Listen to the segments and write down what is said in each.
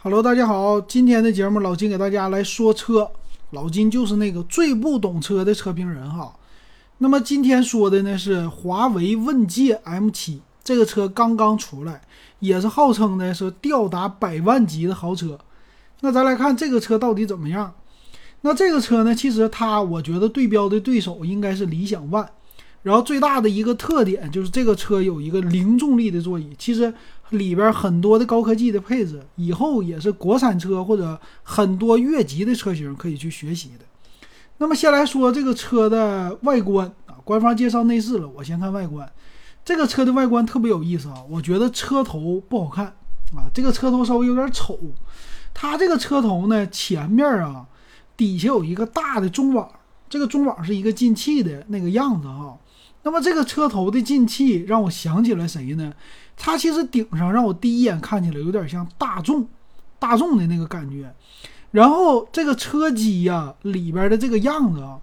Hello，大家好，今天的节目老金给大家来说车。老金就是那个最不懂车的车评人哈。那么今天说的呢是华为问界 M7，这个车刚刚出来，也是号称呢是吊打百万级的豪车。那咱来看这个车到底怎么样？那这个车呢，其实它我觉得对标的对手应该是理想 ONE。然后最大的一个特点就是这个车有一个零重力的座椅，其实里边很多的高科技的配置，以后也是国产车或者很多越级的车型可以去学习的。那么先来说这个车的外观啊，官方介绍内饰了，我先看外观。这个车的外观特别有意思啊，我觉得车头不好看啊，这个车头稍微有点丑。它这个车头呢，前面啊底下有一个大的中网，这个中网是一个进气的那个样子哈。那么这个车头的进气让我想起了谁呢？它其实顶上让我第一眼看起来有点像大众，大众的那个感觉。然后这个车机呀里边的这个样子啊，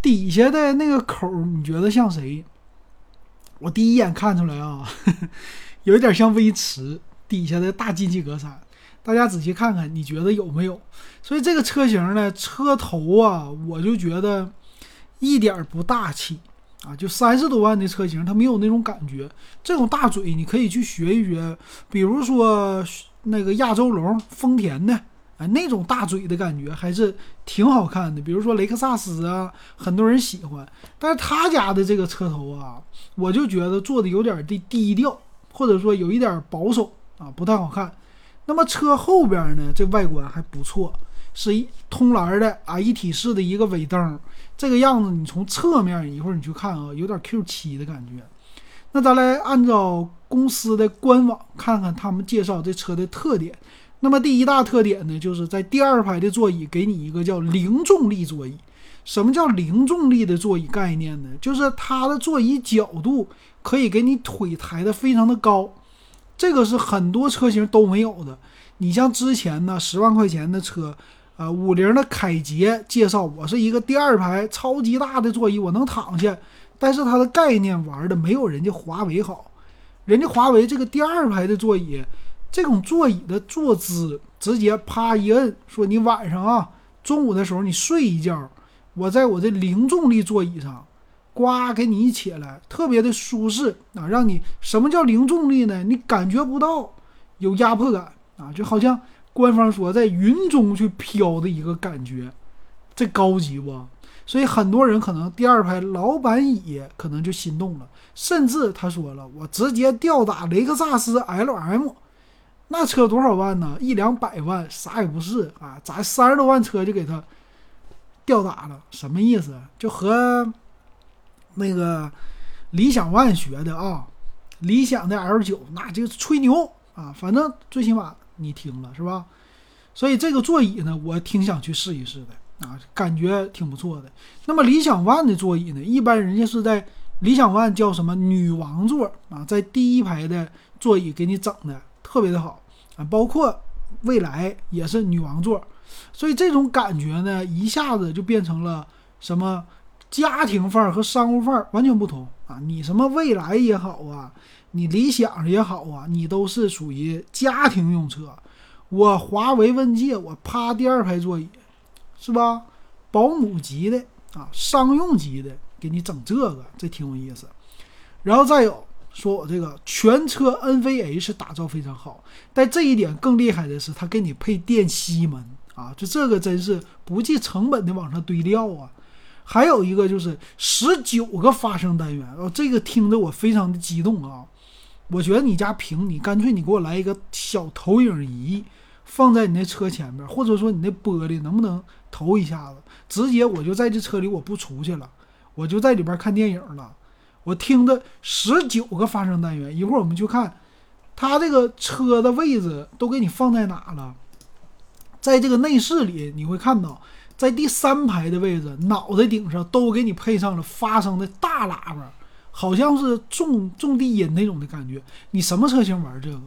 底下的那个口你觉得像谁？我第一眼看出来啊，有一点像威驰底下的大进气格栅。大家仔细看看，你觉得有没有？所以这个车型呢，车头啊，我就觉得一点不大气。啊，就三十多万的车型，它没有那种感觉。这种大嘴你可以去学一学，比如说那个亚洲龙、丰田的，哎，那种大嘴的感觉还是挺好看的。比如说雷克萨斯啊，很多人喜欢。但是他家的这个车头啊，我就觉得做的有点的低调，或者说有一点保守啊，不太好看。那么车后边呢，这外观还不错。是一通蓝的啊，一体式的一个尾灯，这个样子你从侧面一会儿你去看啊，有点 Q7 的感觉。那咱来按照公司的官网看看他们介绍这车的特点。那么第一大特点呢，就是在第二排的座椅给你一个叫零重力座椅。什么叫零重力的座椅概念呢？就是它的座椅角度可以给你腿抬得非常的高，这个是很多车型都没有的。你像之前呢，十万块钱的车。啊，五菱的凯捷介绍，我是一个第二排超级大的座椅，我能躺下。但是它的概念玩的没有人家华为好，人家华为这个第二排的座椅，这种座椅的坐姿，直接啪一摁，说你晚上啊，中午的时候你睡一觉，我在我这零重力座椅上，呱给你一起来，特别的舒适啊，让你什么叫零重力呢？你感觉不到有压迫感啊，就好像。官方说在云中去飘的一个感觉，这高级不？所以很多人可能第二排老板椅可能就心动了，甚至他说了，我直接吊打雷克萨斯 LM，那车多少万呢？一两百万，啥也不是啊！咱三十多万车就给他吊打了，什么意思？就和那个理想 ONE 学的啊，理想的 L9 那就吹牛啊，反正最起码。你听了是吧？所以这个座椅呢，我挺想去试一试的啊，感觉挺不错的。那么理想 ONE 的座椅呢，一般人家是在理想 ONE 叫什么女王座啊，在第一排的座椅给你整的特别的好啊，包括未来也是女王座，所以这种感觉呢，一下子就变成了什么家庭范儿和商务范儿完全不同啊。你什么未来也好啊。你理想也好啊，你都是属于家庭用车。我华为问界，我趴第二排座椅，是吧？保姆级的啊，商用级的，给你整这个，这挺有意思。然后再有说我这个全车 NVH 打造非常好，但这一点更厉害的是，它给你配电吸门啊，就这个真是不计成本的往上堆料啊。还有一个就是十九个发声单元，哦，这个听着我非常的激动啊。我觉得你家屏，你干脆你给我来一个小投影仪，放在你那车前面，或者说你那玻璃能不能投一下子？直接我就在这车里，我不出去了，我就在里边看电影了。我听着十九个发声单元，一会儿我们就看，它这个车的位置都给你放在哪了？在这个内饰里，你会看到，在第三排的位置，脑袋顶上都给你配上了发声的大喇叭。好像是重重低音那种的感觉，你什么车型玩这个，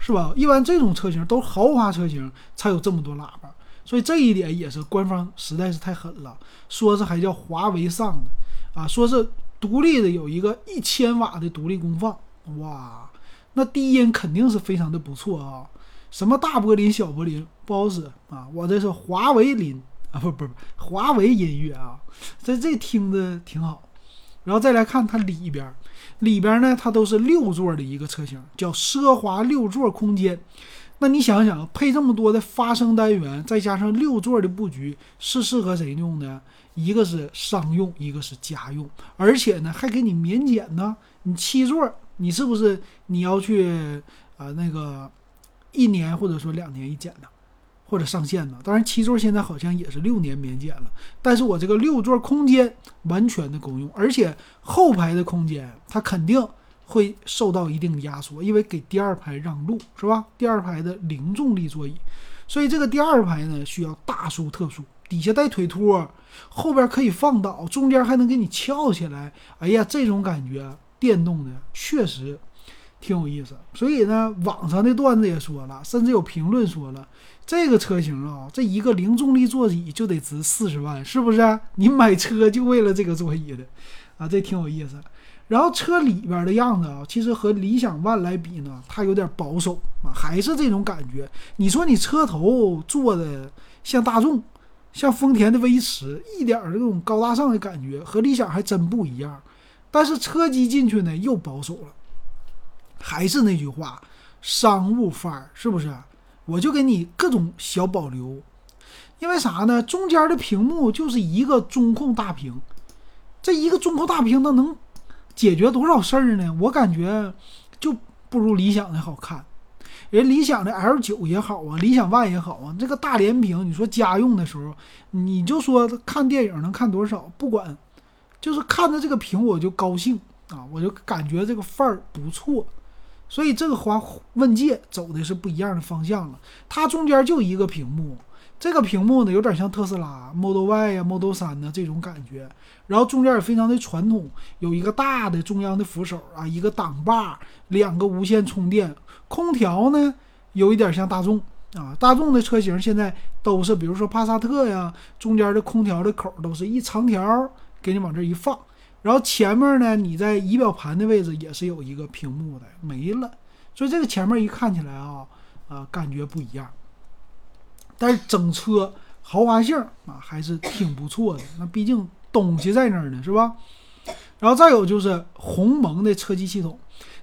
是吧？一般这种车型都豪华车型才有这么多喇叭，所以这一点也是官方实在是太狠了，说是还叫华为上的啊，说是独立的有一个一千瓦的独立功放，哇，那低音肯定是非常的不错啊。什么大柏林、小柏林不好使啊！我这是华为林啊，不不不，华为音乐啊，这这听着挺好。然后再来看它里边，里边呢它都是六座的一个车型，叫奢华六座空间。那你想想，配这么多的发声单元，再加上六座的布局，是适合谁用的？一个是商用，一个是家用，而且呢还给你免检呢。你七座，你是不是你要去啊那个一年或者说两年一检呢，或者上线呢？当然七座现在好像也是六年免检了。但是我这个六座空间完全的够用，而且后排的空间它肯定。会受到一定压缩，因为给第二排让路是吧？第二排的零重力座椅，所以这个第二排呢需要大书特书，底下带腿托，后边可以放倒，中间还能给你翘起来。哎呀，这种感觉，电动的确实挺有意思。所以呢，网上的段子也说了，甚至有评论说了，这个车型啊，这一个零重力座椅就得值四十万，是不是？你买车就为了这个座椅的啊？这挺有意思。然后车里边的样子啊，其实和理想 ONE 来比呢，它有点保守啊，还是这种感觉。你说你车头做的像大众，像丰田的威驰，一点这种高大上的感觉和理想还真不一样。但是车机进去呢又保守了，还是那句话，商务范儿是不是？我就给你各种小保留，因为啥呢？中间的屏幕就是一个中控大屏，这一个中控大屏它能。解决多少事儿呢？我感觉就不如理想的好看。人理想的 L 九也好啊，理想 ONE 也好啊，这个大连屏，你说家用的时候，你就说看电影能看多少？不管，就是看着这个屏我就高兴啊，我就感觉这个范儿不错。所以这个华问界走的是不一样的方向了。它中间就一个屏幕。这个屏幕呢，有点像特斯拉 Model Y 呀、Model 3的这种感觉，然后中间也非常的传统，有一个大的中央的扶手啊，一个挡把，两个无线充电，空调呢有一点像大众啊，大众的车型现在都是，比如说帕萨特呀，中间的空调的口都是一长条，给你往这一放，然后前面呢，你在仪表盘的位置也是有一个屏幕的，没了，所以这个前面一看起来啊，啊，感觉不一样。但是整车豪华性啊还是挺不错的，那毕竟东西在那儿呢，是吧？然后再有就是鸿蒙的车机系统，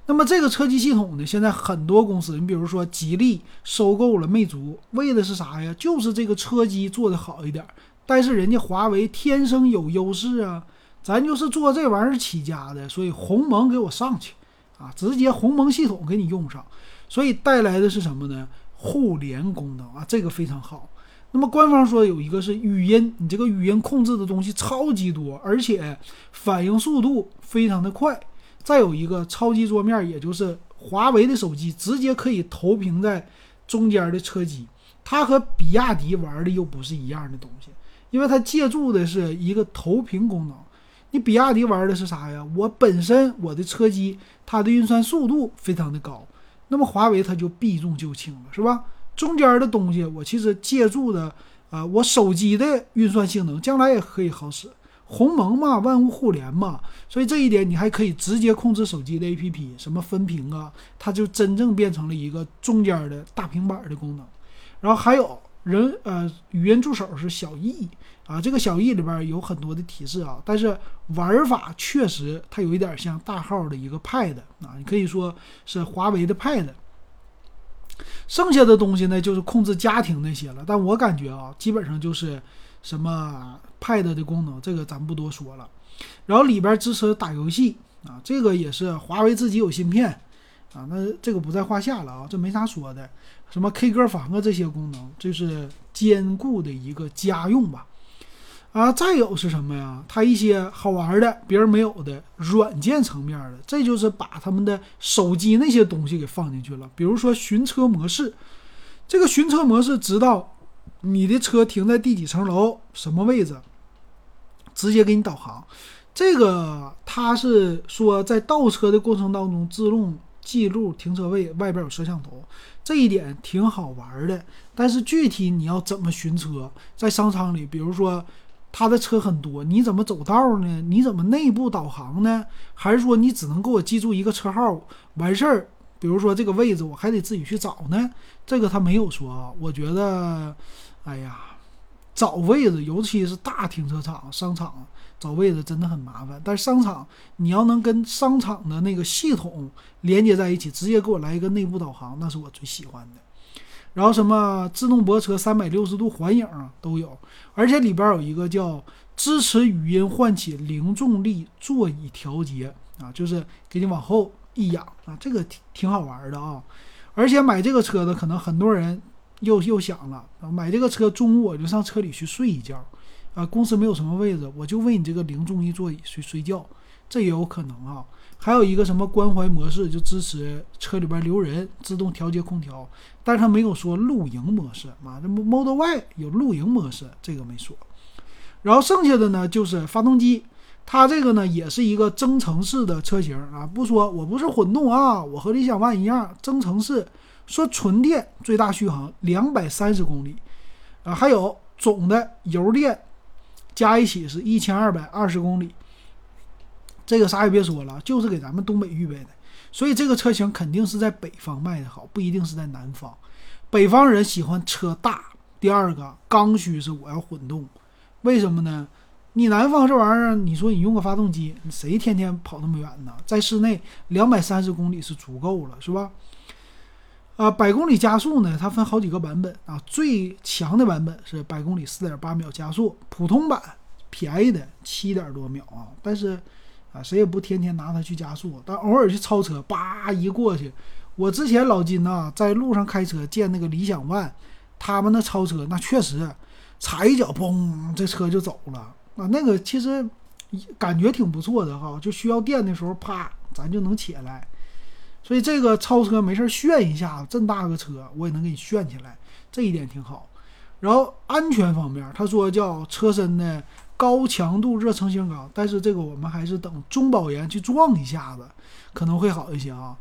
那么这个车机系统呢，现在很多公司，你比如说吉利收购了魅族，为的是啥呀？就是这个车机做的好一点。但是人家华为天生有优势啊，咱就是做这玩意儿起家的，所以鸿蒙给我上去啊，直接鸿蒙系统给你用上，所以带来的是什么呢？互联功能啊，这个非常好。那么官方说有一个是语音，你这个语音控制的东西超级多，而且反应速度非常的快。再有一个超级桌面，也就是华为的手机直接可以投屏在中间的车机，它和比亚迪玩的又不是一样的东西，因为它借助的是一个投屏功能。你比亚迪玩的是啥呀？我本身我的车机它的运算速度非常的高。那么华为它就避重就轻了，是吧？中间的东西我其实借助的，啊，我手机的运算性能将来也可以好使。鸿蒙嘛，万物互联嘛，所以这一点你还可以直接控制手机的 APP，什么分屏啊，它就真正变成了一个中间的大平板的功能。然后还有人呃，语音助手是小易。啊，这个小易里边有很多的提示啊，但是玩法确实它有一点像大号的一个 Pad 啊，你可以说是华为的 Pad。剩下的东西呢，就是控制家庭那些了。但我感觉啊，基本上就是什么 Pad 的功能，这个咱不多说了。然后里边支持打游戏啊，这个也是华为自己有芯片啊，那这个不在话下了啊，这没啥说的。什么 K 歌房啊这些功能，就是兼顾的一个家用吧。啊，再有是什么呀？它一些好玩的、别人没有的软件层面的，这就是把他们的手机那些东西给放进去了。比如说寻车模式，这个寻车模式知道你的车停在第几层楼、什么位置，直接给你导航。这个它是说在倒车的过程当中自动记录停车位，外边有摄像头，这一点挺好玩的。但是具体你要怎么寻车，在商场里，比如说。他的车很多，你怎么走道呢？你怎么内部导航呢？还是说你只能给我记住一个车号，完事儿比如说这个位置我还得自己去找呢，这个他没有说啊。我觉得，哎呀，找位置，尤其是大停车场、商场找位置真的很麻烦。但是商场你要能跟商场的那个系统连接在一起，直接给我来一个内部导航，那是我最喜欢的。然后什么自动泊车、三百六十度环影啊都有，而且里边有一个叫支持语音唤起零重力座椅调节啊，就是给你往后。一仰啊，这个挺挺好玩的啊！而且买这个车的可能很多人又又想了，买这个车中午我就上车里去睡一觉啊，公司没有什么位置，我就为你这个零重力座椅睡睡觉，这也有可能啊。还有一个什么关怀模式，就支持车里边留人，自动调节空调，但是他没有说露营模式啊。这 Model Y 有露营模式，这个没说。然后剩下的呢，就是发动机。它这个呢也是一个增程式的车型啊，不说我不是混动啊，我和理想 ONE 一样增程式。说纯电最大续航两百三十公里啊，还有总的油电加一起是一千二百二十公里。这个啥也别说了，就是给咱们东北预备的，所以这个车型肯定是在北方卖的好，不一定是在南方。北方人喜欢车大，第二个刚需是我要混动，为什么呢？你南方这玩意儿，你说你用个发动机，谁天天跑那么远呢？在室内两百三十公里是足够了，是吧？啊，百公里加速呢，它分好几个版本啊。最强的版本是百公里四点八秒加速，普通版便宜的七点多秒啊。但是啊，谁也不天天拿它去加速，但偶尔去超车，叭一过去。我之前老金呐，在路上开车见那个理想 ONE，他们那超车那确实踩一脚，嘣，这车就走了。啊，那个其实感觉挺不错的哈，就需要电的时候，啪，咱就能起来。所以这个超车没事炫一下，这么大个车我也能给你炫起来，这一点挺好。然后安全方面，他说叫车身的高强度热成型钢，但是这个我们还是等中保研去撞一下子可能会好一些啊。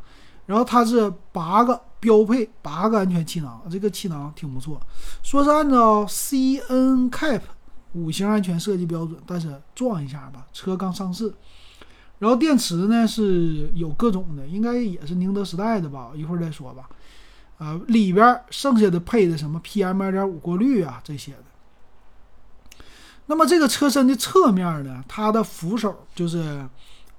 然后它是八个标配八个安全气囊，这个气囊挺不错，说是按照 CNCAP。五星安全设计标准，但是撞一下吧，车刚上市。然后电池呢是有各种的，应该也是宁德时代的吧，一会儿再说吧。呃，里边剩下的配的什么 PM 二点五过滤啊这些的。那么这个车身的侧面呢，它的扶手就是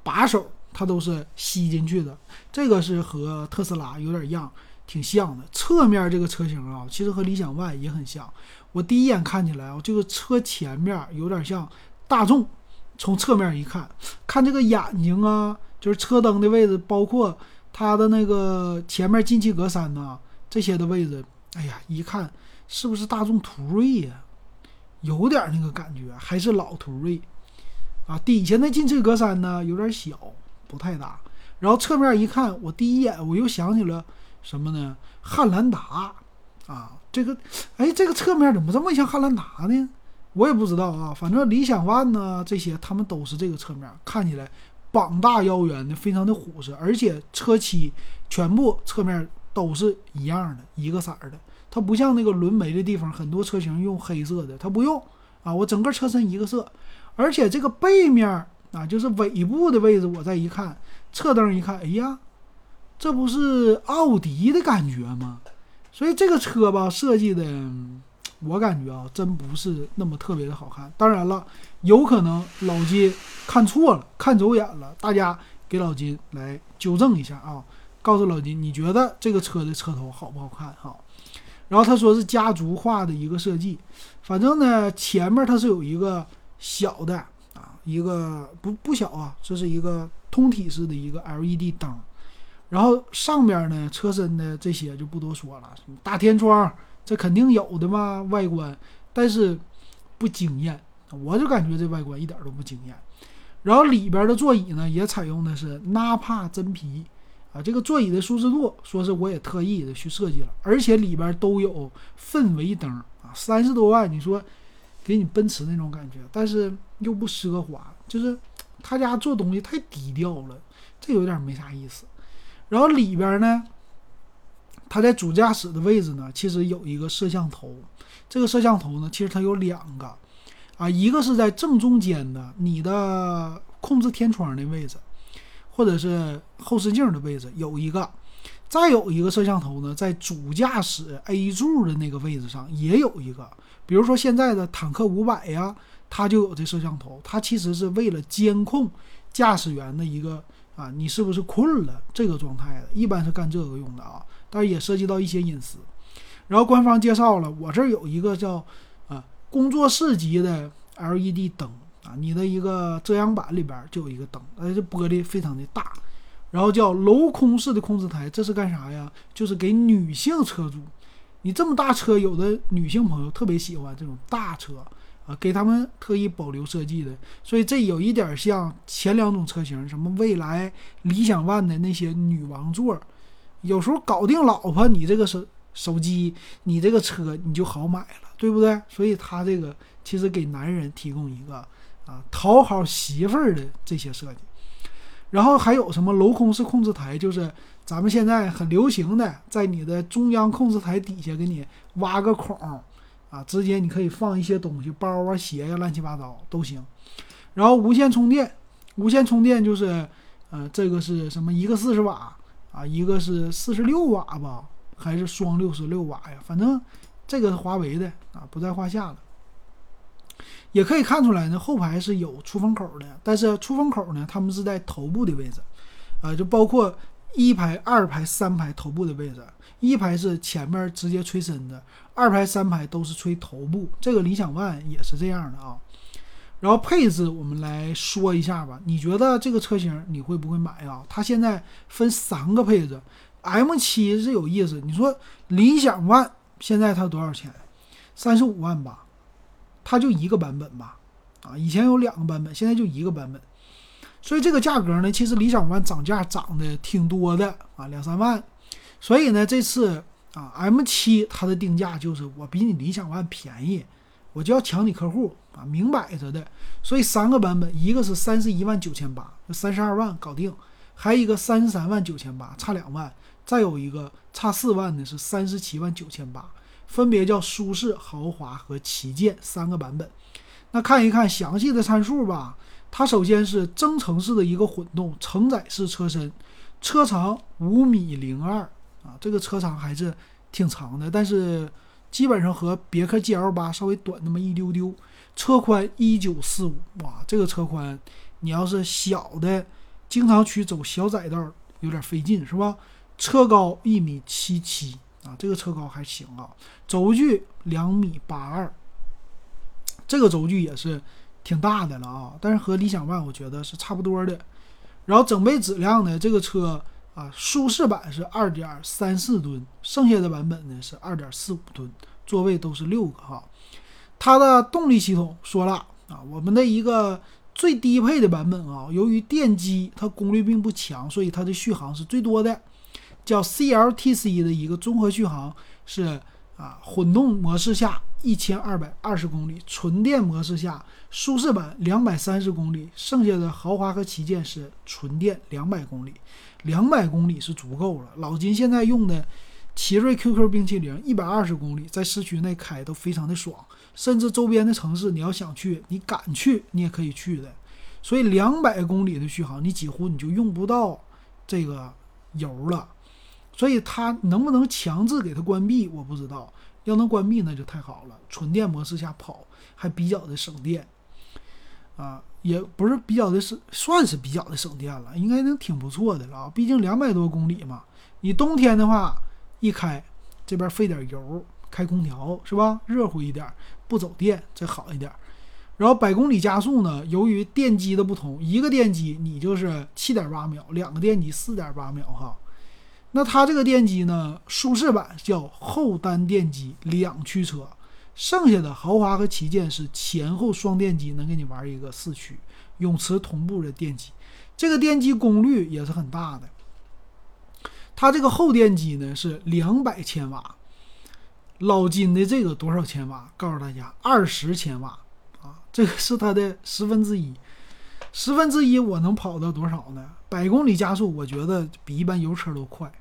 把手，它都是吸进去的，这个是和特斯拉有点样，挺像的。侧面这个车型啊，其实和理想 ONE 也很像。我第一眼看起来啊，这个车前面有点像大众。从侧面一看，看这个眼睛啊，就是车灯的位置，包括它的那个前面进气格栅呐，这些的位置，哎呀，一看是不是大众途锐呀？有点那个感觉，还是老途锐啊。底下那进气格栅呢，有点小，不太大。然后侧面一看，我第一眼我又想起了什么呢？汉兰达啊。这个，哎，这个侧面怎么这么像汉兰达呢？我也不知道啊。反正理想 ONE 呢，这些他们都是这个侧面，看起来膀大腰圆的，非常的虎实。而且车漆全部侧面都是一样的，一个色儿的。它不像那个轮眉的地方，很多车型用黑色的，它不用啊。我整个车身一个色，而且这个背面啊，就是尾部的位置，我再一看，侧灯一看，哎呀，这不是奥迪的感觉吗？所以这个车吧设计的，我感觉啊，真不是那么特别的好看。当然了，有可能老金看错了，看走眼了。大家给老金来纠正一下啊，告诉老金，你觉得这个车的车头好不好看哈？然后他说是家族化的一个设计，反正呢，前面它是有一个小的啊，一个不不小啊，这是一个通体式的一个 LED 灯。然后上边呢，车身的这些就不多说了，什么大天窗，这肯定有的嘛，外观，但是不惊艳，我就感觉这外观一点都不惊艳。然后里边的座椅呢，也采用的是纳帕真皮，啊，这个座椅的舒适度，说是我也特意的去设计了，而且里边都有氛围灯啊，三十多万，你说给你奔驰那种感觉，但是又不奢华，就是他家做东西太低调了，这有点没啥意思。然后里边呢，它在主驾驶的位置呢，其实有一个摄像头。这个摄像头呢，其实它有两个，啊，一个是在正中间的你的控制天窗的位置，或者是后视镜的位置有一个。再有一个摄像头呢，在主驾驶 A 柱的那个位置上也有一个，比如说现在的坦克五百呀，它就有这摄像头，它其实是为了监控驾驶员的一个啊，你是不是困了这个状态的，一般是干这个用的啊，但是也涉及到一些隐私。然后官方介绍了，我这儿有一个叫啊工作室级的 LED 灯你的一个遮阳板里边就有一个灯，而且玻璃非常的大。然后叫镂空式的控制台，这是干啥呀？就是给女性车主，你这么大车，有的女性朋友特别喜欢这种大车啊，给他们特意保留设计的。所以这有一点像前两种车型，什么未来、理想 ONE 的那些女王座，有时候搞定老婆，你这个手手机，你这个车你就好买了，对不对？所以它这个其实给男人提供一个啊讨好媳妇儿的这些设计。然后还有什么镂空式控制台，就是咱们现在很流行的，在你的中央控制台底下给你挖个孔，啊，直接你可以放一些东西，包啊、鞋呀，乱七八糟都行。然后无线充电，无线充电就是，呃，这个是什么？一个四十瓦啊，一个是四十六瓦吧，还是双六十六瓦呀？反正这个是华为的啊，不在话下了。也可以看出来呢，后排是有出风口的，但是出风口呢，他们是在头部的位置，啊，就包括一排、二排、三排头部的位置，一排是前面直接吹身子，二排、三排都是吹头部。这个理想 ONE 也是这样的啊。然后配置我们来说一下吧，你觉得这个车型你会不会买啊？它现在分三个配置，M7 是有意思，你说理想 ONE 现在它多少钱？三十五万吧。它就一个版本吧，啊，以前有两个版本，现在就一个版本，所以这个价格呢，其实理想 ONE 涨价涨的挺多的啊，两三万，所以呢，这次啊 M7 它的定价就是我比你理想 ONE 便宜，我就要抢你客户啊，明摆着的，所以三个版本，一个是三十一万九千八，三十二万搞定，还有一个三十三万九千八，差两万，再有一个差四万的是三十七万九千八。分别叫舒适、豪华和旗舰三个版本。那看一看详细的参数吧。它首先是增程式的一个混动承载式车身，车长五米零二啊，这个车长还是挺长的，但是基本上和别克 GL 八稍微短那么一丢丢。车宽一九四五，哇，这个车宽，你要是小的，经常去走小窄道有点费劲，是吧？车高一米七七。啊，这个车高还行啊，轴距两米八二，这个轴距也是挺大的了啊。但是和理想 ONE 我觉得是差不多的。然后整备质量呢，这个车啊，舒适版是二点三四吨，剩下的版本呢是二点四五吨，座位都是六个哈。它的动力系统说了啊，我们的一个最低配的版本啊，由于电机它功率并不强，所以它的续航是最多的。叫 CLTC 的一个综合续航是啊，混动模式下一千二百二十公里，纯电模式下舒适版两百三十公里，剩下的豪华和旗舰是纯电两百公里，两百公里是足够了。老金现在用的奇瑞 QQ 冰淇淋一百二十公里，在市区内开都非常的爽，甚至周边的城市你要想去，你敢去你也可以去的。所以两百公里的续航，你几乎你就用不到这个油了。所以它能不能强制给它关闭，我不知道。要能关闭那就太好了，纯电模式下跑还比较的省电，啊，也不是比较的省，算是比较的省电了，应该能挺不错的了。毕竟两百多公里嘛，你冬天的话一开，这边费点油，开空调是吧？热乎一点，不走电这好一点。然后百公里加速呢，由于电机的不同，一个电机你就是七点八秒，两个电机四点八秒哈。那它这个电机呢？舒适版叫后单电机两驱车，剩下的豪华和旗舰是前后双电机，能给你玩一个四驱，永磁同步的电机。这个电机功率也是很大的。它这个后电机呢是两百千瓦，老金的这个多少千瓦？告诉大家，二十千瓦啊，这个是它的十分之一。十分之一我能跑到多少呢？百公里加速，我觉得比一般油车都快。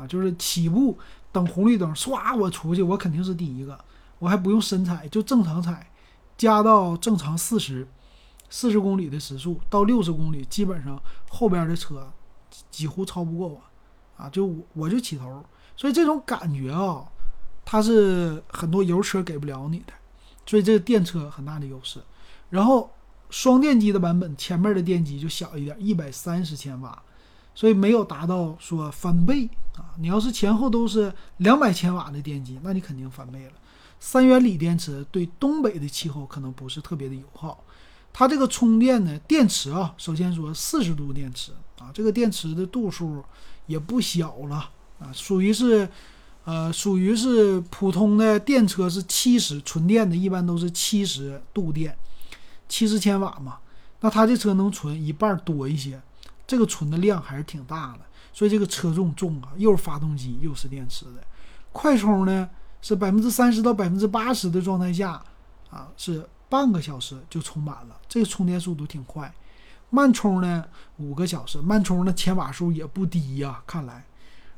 啊，就是起步等红绿灯，唰，我出去，我肯定是第一个，我还不用深踩，就正常踩，加到正常四十，四十公里的时速到六十公里，基本上后边的车几乎超不过我，啊，就我我就起头，所以这种感觉啊，它是很多油车给不了你的，所以这个电车很大的优势。然后双电机的版本，前面的电机就小一点，一百三十千瓦，所以没有达到说翻倍啊。你要是前后都是两百千瓦的电机，那你肯定翻倍了。三元锂电池对东北的气候可能不是特别的友好。它这个充电呢，电池啊，首先说四十度电池啊，这个电池的度数也不小了啊，属于是，呃，属于是普通的电车是七十纯电的，一般都是七十度电，七十千瓦嘛。那它这车能存一半多一些，这个存的量还是挺大的，所以这个车重重啊，又是发动机又是电池的。快充呢是百分之三十到百分之八十的状态下啊是。半个小时就充满了，这个充电速度挺快。慢充呢，五个小时，慢充的千瓦数也不低呀，看来。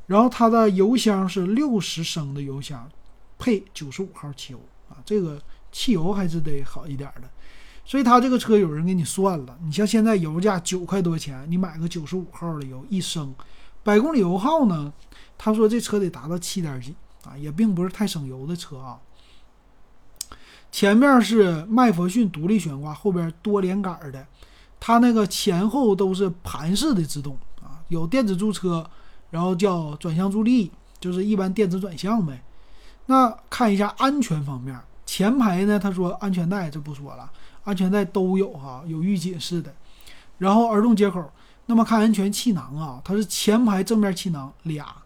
然后它的油箱是六十升的油箱，配九十五号汽油啊，这个汽油还是得好一点的。所以它这个车有人给你算了，你像现在油价九块多钱，你买个九十五号的油，一升，百公里油耗呢？他说这车得达到七点几啊，也并不是太省油的车啊。前面是麦弗逊独立悬挂，后边多连杆的，它那个前后都是盘式的制动啊，有电子驻车，然后叫转向助力，就是一般电子转向呗。那看一下安全方面，前排呢，他说安全带这不说了，安全带都有哈，有预警式的，然后儿童接口。那么看安全气囊啊，它是前排正面气囊俩，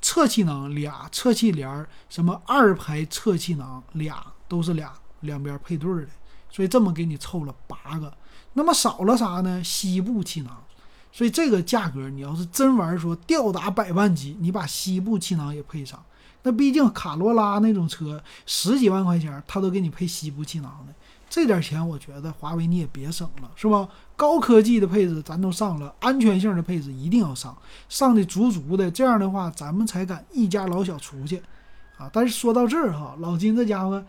侧气囊俩，侧气帘什么二排侧气囊俩。都是俩两边配对的，所以这么给你凑了八个。那么少了啥呢？膝部气囊。所以这个价格，你要是真玩说吊打百万级，你把膝部气囊也配上。那毕竟卡罗拉那种车十几万块钱，他都给你配膝部气囊的。这点钱，我觉得华为你也别省了，是吧？高科技的配置咱都上了，安全性的配置一定要上，上的足足的。这样的话，咱们才敢一家老小出去啊。但是说到这儿哈，老金这家伙。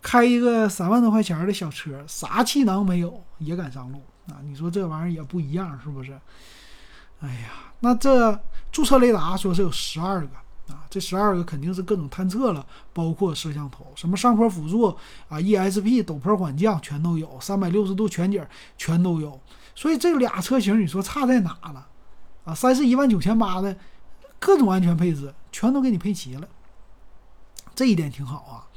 开一个三万多块钱的小车，啥气囊没有也敢上路啊？你说这玩意儿也不一样，是不是？哎呀，那这驻车雷达说是有十二个啊，这十二个肯定是各种探测了，包括摄像头，什么上坡辅助啊、ESP、陡坡缓降全都有，三百六十度全景全都有。所以这俩车型你说差在哪了？啊，三十一万九千八的各种安全配置全都给你配齐了，这一点挺好啊。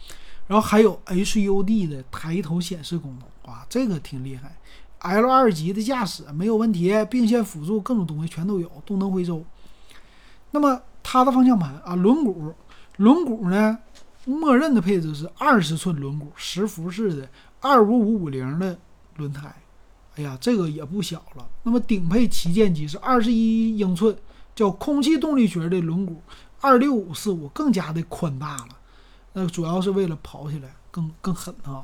然后还有 HUD 的抬头显示功能，哇，这个挺厉害。L2 级的驾驶没有问题，并线辅助各种东西全都有，动能回收。那么它的方向盘啊，轮毂，轮毂呢，默认的配置是二十寸轮毂，十辐式的二五五五零的轮胎。哎呀，这个也不小了。那么顶配旗舰机是二十一英寸，叫空气动力学的轮毂，二六五四五更加的宽大了。那主要是为了跑起来更更狠啊，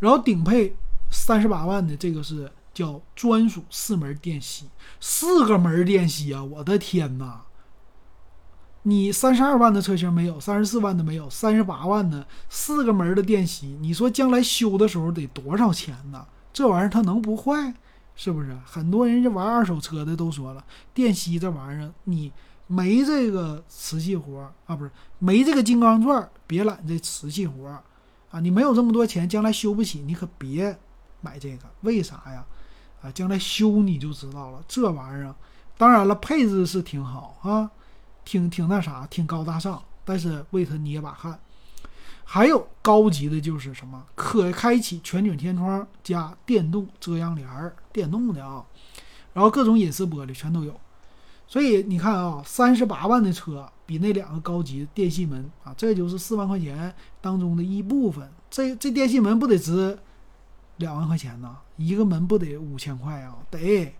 然后顶配三十八万的这个是叫专属四门电吸，四个门电吸啊！我的天哪！你三十二万的车型没有，三十四万的没有，三十八万的四个门的电吸，你说将来修的时候得多少钱呢？这玩意儿它能不坏？是不是？很多人家玩二手车的都说了，电吸这玩意儿你。没这个瓷器活啊，不是没这个金刚钻，别揽这瓷器活啊！你没有这么多钱，将来修不起，你可别买这个。为啥呀？啊，将来修你就知道了。这玩意儿，当然了，配置是挺好啊，挺挺那啥，挺高大上，但是为他捏把汗。还有高级的就是什么，可开启全景天窗加电动遮阳帘儿，电动的啊，然后各种隐私玻璃全都有。所以你看啊，三十八万的车比那两个高级电吸门啊，这就是四万块钱当中的一部分。这这电吸门不得值两万块钱呢？一个门不得五千块啊？得。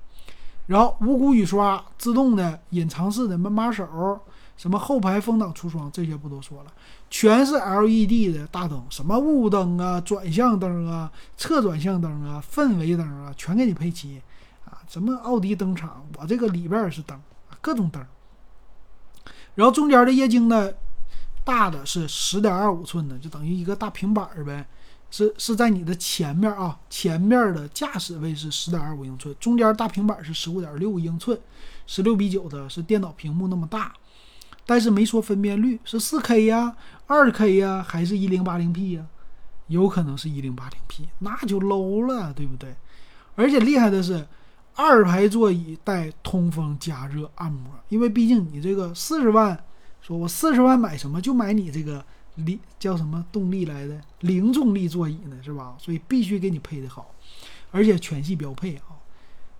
然后无骨雨刷、自动的隐藏式的门把手、什么后排风挡出窗，这些不多说了，全是 LED 的大灯，什么雾灯啊、转向灯啊、侧转向灯啊、氛围灯啊，全给你配齐啊。什么奥迪灯厂，我这个里边也是灯。各种灯，然后中间的液晶呢，大的是十点二五寸的，就等于一个大平板儿呗。是是在你的前面啊，前面的驾驶位是十点二五英寸，中间大平板是十五点六英寸，十六比九的是电脑屏幕那么大，但是没说分辨率是四 K 呀、二 K 呀，还是一零八零 P 呀？有可能是一零八零 P，那就 low 了，对不对？而且厉害的是，二排座椅带通风、加热、按摩，因为毕竟你这个四十万，说我四十万买什么就买你这个。力叫什么动力来的零重力座椅呢，是吧？所以必须给你配的好，而且全系标配啊。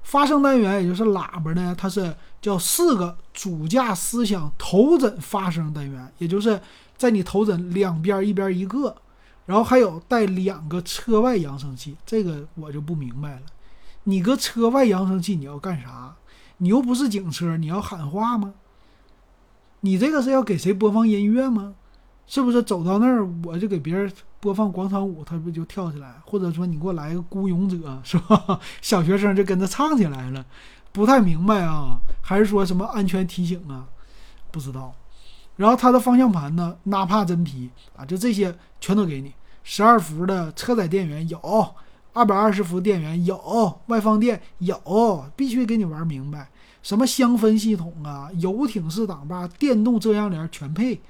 发声单元也就是喇叭呢，它是叫四个主驾思想头枕发声单元，也就是在你头枕两边一边一个，然后还有带两个车外扬声器。这个我就不明白了，你搁车外扬声器你要干啥？你又不是警车，你要喊话吗？你这个是要给谁播放音乐吗？是不是走到那儿我就给别人播放广场舞，他不就跳起来？或者说你给我来个孤勇者，是吧？小学生就跟着唱起来了，不太明白啊？还是说什么安全提醒啊？不知道。然后它的方向盘呢，纳帕真皮啊，就这些全都给你。十二伏的车载电源有，二百二十伏电源有，外放电有，必须给你玩明白。什么香氛系统啊，游艇式挡把，电动遮阳帘全配。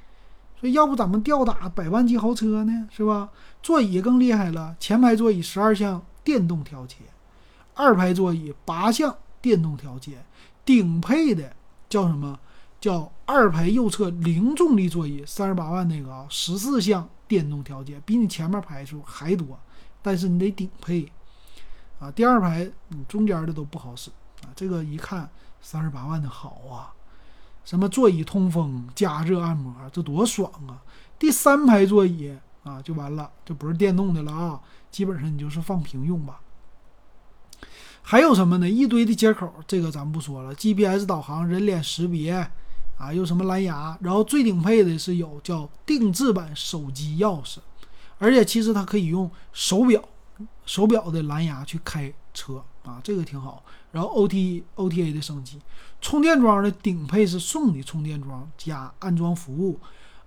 所以要不咱们吊打百万级豪车呢，是吧？座椅更厉害了，前排座椅十二项电动调节，二排座椅八项电动调节，顶配的叫什么？叫二排右侧零重力座椅，三十八万那个啊，十四项电动调节，比你前面排数还多，但是你得顶配啊。第二排你中间的都不好使啊，这个一看三十八万的好啊。什么座椅通风、加热、按摩，这多爽啊！第三排座椅啊，就完了，这不是电动的了啊，基本上你就是放平用吧。还有什么呢？一堆的接口，这个咱不说了。GPS 导航、人脸识别啊，又什么蓝牙，然后最顶配的是有叫定制版手机钥匙，而且其实它可以用手表、手表的蓝牙去开车啊，这个挺好。然后 O T O T A 的升级，充电桩的顶配是送的充电桩加安装服务，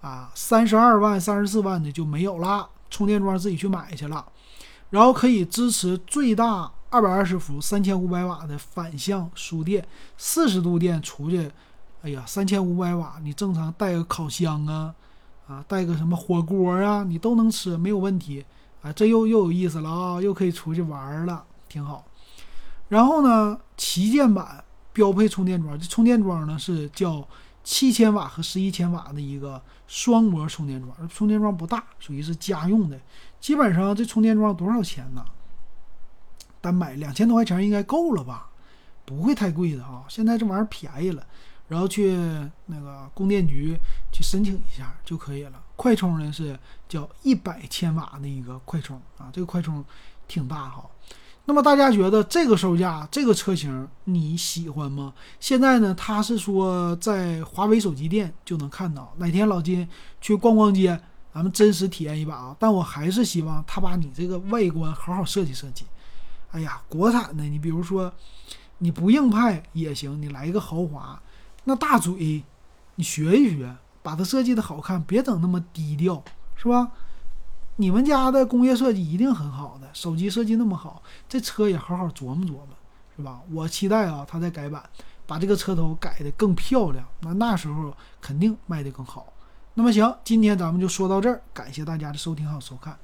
啊，三十二万、三十四万的就没有了，充电桩自己去买去了。然后可以支持最大二百二十伏、三千五百瓦的反向输电，四十度电出去，哎呀，三千五百瓦，你正常带个烤箱啊，啊，带个什么火锅啊，你都能吃，没有问题。啊，这又又有意思了啊，又可以出去玩了，挺好。然后呢，旗舰版标配充电桩，这充电桩呢是叫七千瓦和十一千瓦的一个双模充电桩，充电桩不大，属于是家用的。基本上这充电桩多少钱呢？单买两千多块钱应该够了吧？不会太贵的啊。现在这玩意儿便宜了，然后去那个供电局去申请一下就可以了。快充呢是叫一百千瓦的一个快充啊，这个快充挺大哈。那么大家觉得这个售价，这个车型你喜欢吗？现在呢，他是说在华为手机店就能看到。哪天老金去逛逛街，咱们真实体验一把啊！但我还是希望他把你这个外观好好设计设计。哎呀，国产的，你比如说你不硬派也行，你来一个豪华，那大嘴你学一学，把它设计的好看，别整那么低调，是吧？你们家的工业设计一定很好的，手机设计那么好，这车也好好琢磨琢磨，是吧？我期待啊，它再改版，把这个车头改得更漂亮，那那时候肯定卖得更好。那么行，今天咱们就说到这儿，感谢大家的收听和收看。